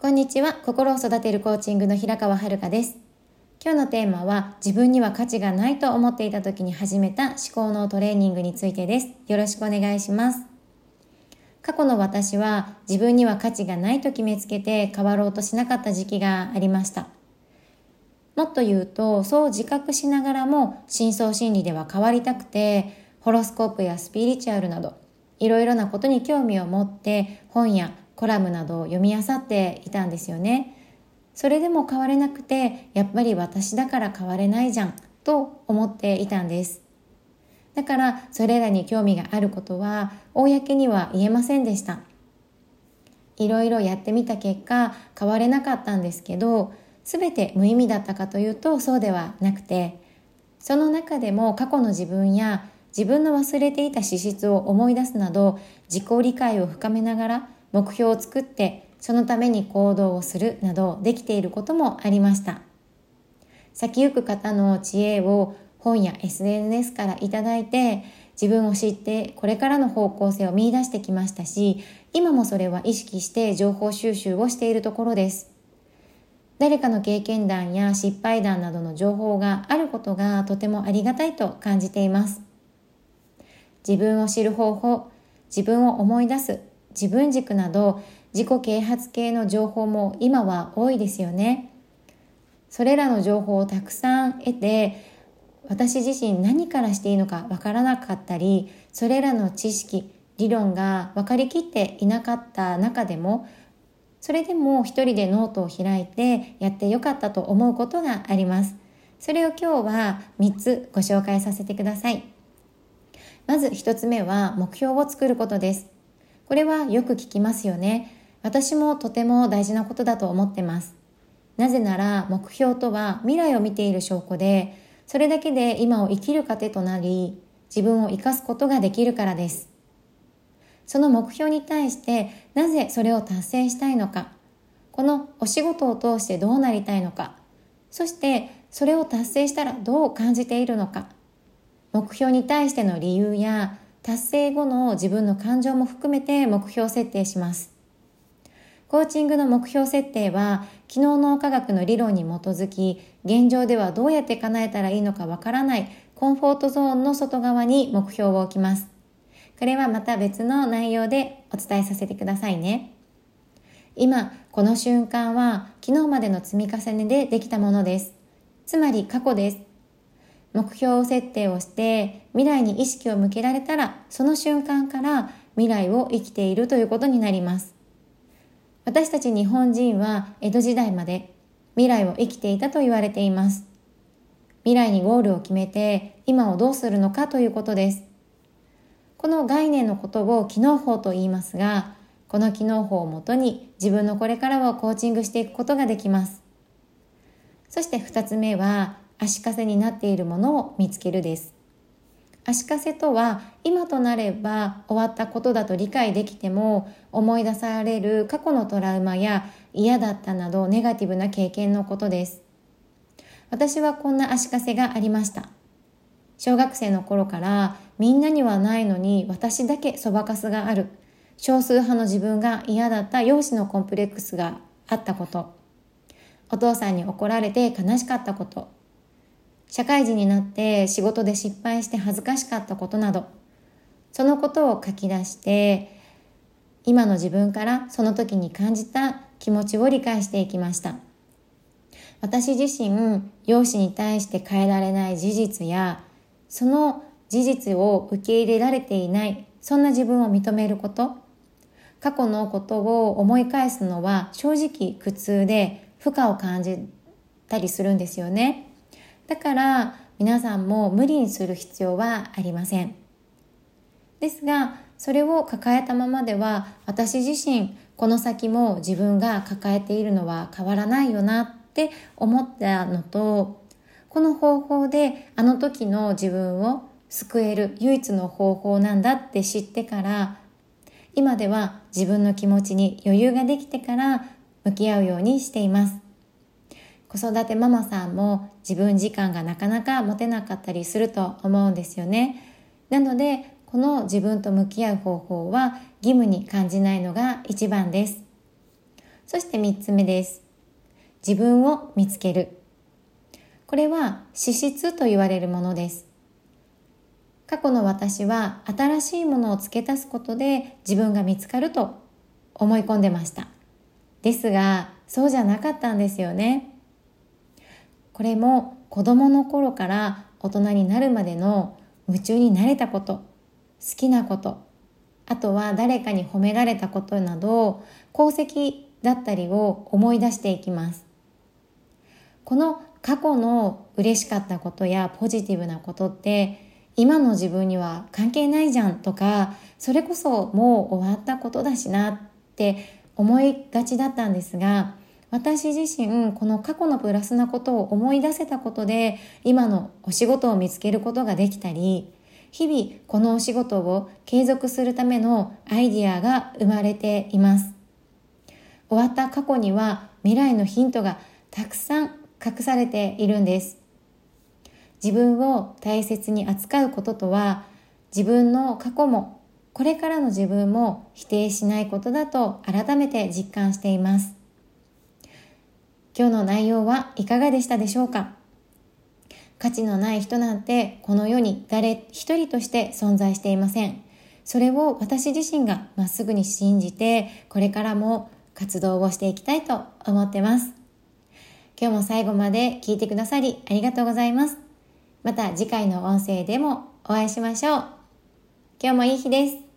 こんにちは。心を育てるコーチングの平川遥です。今日のテーマは自分には価値がないと思っていた時に始めた思考のトレーニングについてです。よろしくお願いします。過去の私は自分には価値がないと決めつけて変わろうとしなかった時期がありました。もっと言うと、そう自覚しながらも深層心理では変わりたくて、ホロスコープやスピリチュアルなど、いろいろなことに興味を持って本やコラムなどを読み漁っていたんですよね。それでも変われなくて、やっぱり私だから変われないじゃんと思っていたんです。だからそれらに興味があることは公には言えませんでした。いろいろやってみた結果変われなかったんですけど、全て無意味だったかというとそうではなくて、その中でも過去の自分や自分の忘れていた資質を思い出すなど自己理解を深めながら目標を作ってそのために行動をするなどできていることもありました。先行く方の知恵を本や SNS からいただいて自分を知ってこれからの方向性を見出してきましたし今もそれは意識して情報収集をしているところです誰かの経験談や失敗談などの情報があることがとてもありがたいと感じています自分を知る方法自分を思い出す自分軸など自己啓発系の情報も今は多いですよね。それらの情報をたくさん得て私自身何からしていいのかわからなかったりそれらの知識理論が分かりきっていなかった中でもそれでも一人でノートを開いてやってよかったと思うことがあります。それを今日は3つご紹介させてください。まず1つ目は目標を作ることです。これはよく聞きますよね。私もとても大事なことだと思ってます。なぜなら目標とは未来を見ている証拠で、それだけで今を生きる糧となり、自分を生かすことができるからです。その目標に対してなぜそれを達成したいのか、このお仕事を通してどうなりたいのか、そしてそれを達成したらどう感じているのか、目標に対しての理由や達成後の自分の感情も含めて目標設定します。コーチングの目標設定は、昨日の科学の理論に基づき、現状ではどうやって叶えたらいいのかわからないコンフォートゾーンの外側に目標を置きます。これはまた別の内容でお伝えさせてくださいね。今、この瞬間は昨日までの積み重ねでできたものです。つまり過去です。目標設定をして未来に意識を向けられたらその瞬間から未来を生きているということになります。私たち日本人は江戸時代まで未来を生きていたと言われています。未来にゴールを決めて今をどうするのかということです。この概念のことを機能法と言いますがこの機能法をもとに自分のこれからをコーチングしていくことができます。そして二つ目は足かせになっているものを見つけるです。足かせとは今となれば終わったことだと理解できても思い出される過去のトラウマや嫌だったなどネガティブな経験のことです。私はこんな足かせがありました。小学生の頃からみんなにはないのに私だけそばかすがある。少数派の自分が嫌だった容姿のコンプレックスがあったこと。お父さんに怒られて悲しかったこと。社会人になって仕事で失敗して恥ずかしかったことなど、そのことを書き出して、今の自分からその時に感じた気持ちを理解していきました。私自身、容姿に対して変えられない事実や、その事実を受け入れられていない、そんな自分を認めること、過去のことを思い返すのは正直苦痛で負荷を感じたりするんですよね。だから皆さんも無理にする必要はありません。ですが、それを抱えたままでは私自身この先も自分が抱えているのは変わらないよなって思ったのと、この方法であの時の自分を救える唯一の方法なんだって知ってから、今では自分の気持ちに余裕ができてから向き合うようにしています。子育てママさんも自分時間がなかなか持てなかったりすると思うんですよね。なので、この自分と向き合う方法は義務に感じないのが一番です。そして3つ目です。自分を見つける。これは資質と言われるものです。過去の私は新しいものを付け足すことで自分が見つかると思い込んでました。ですが、そうじゃなかったんですよね。これも子供の頃から大人になるまでの夢中になれたこと、好きなこと、あとは誰かに褒められたことなど、功績だったりを思い出していきます。この過去の嬉しかったことやポジティブなことって今の自分には関係ないじゃんとかそれこそもう終わったことだしなって思いがちだったんですが私自身この過去のプラスなことを思い出せたことで今のお仕事を見つけることができたり日々このお仕事を継続するためのアイディアが生まれています。終わった過去には未来のヒントがたくさん隠されているんです。自分を大切に扱うこととは自分の過去もこれからの自分も否定しないことだと改めて実感しています。今日の内容はいかがでしたでしょうか？価値のない人なんてこの世に誰一人として存在していませんそれを私自身がまっすぐに信じてこれからも活動をしていきたいと思ってます今日も最後まで聞いてくださりありがとうございますまた次回の音声でもお会いしましょう。今日もいい日です。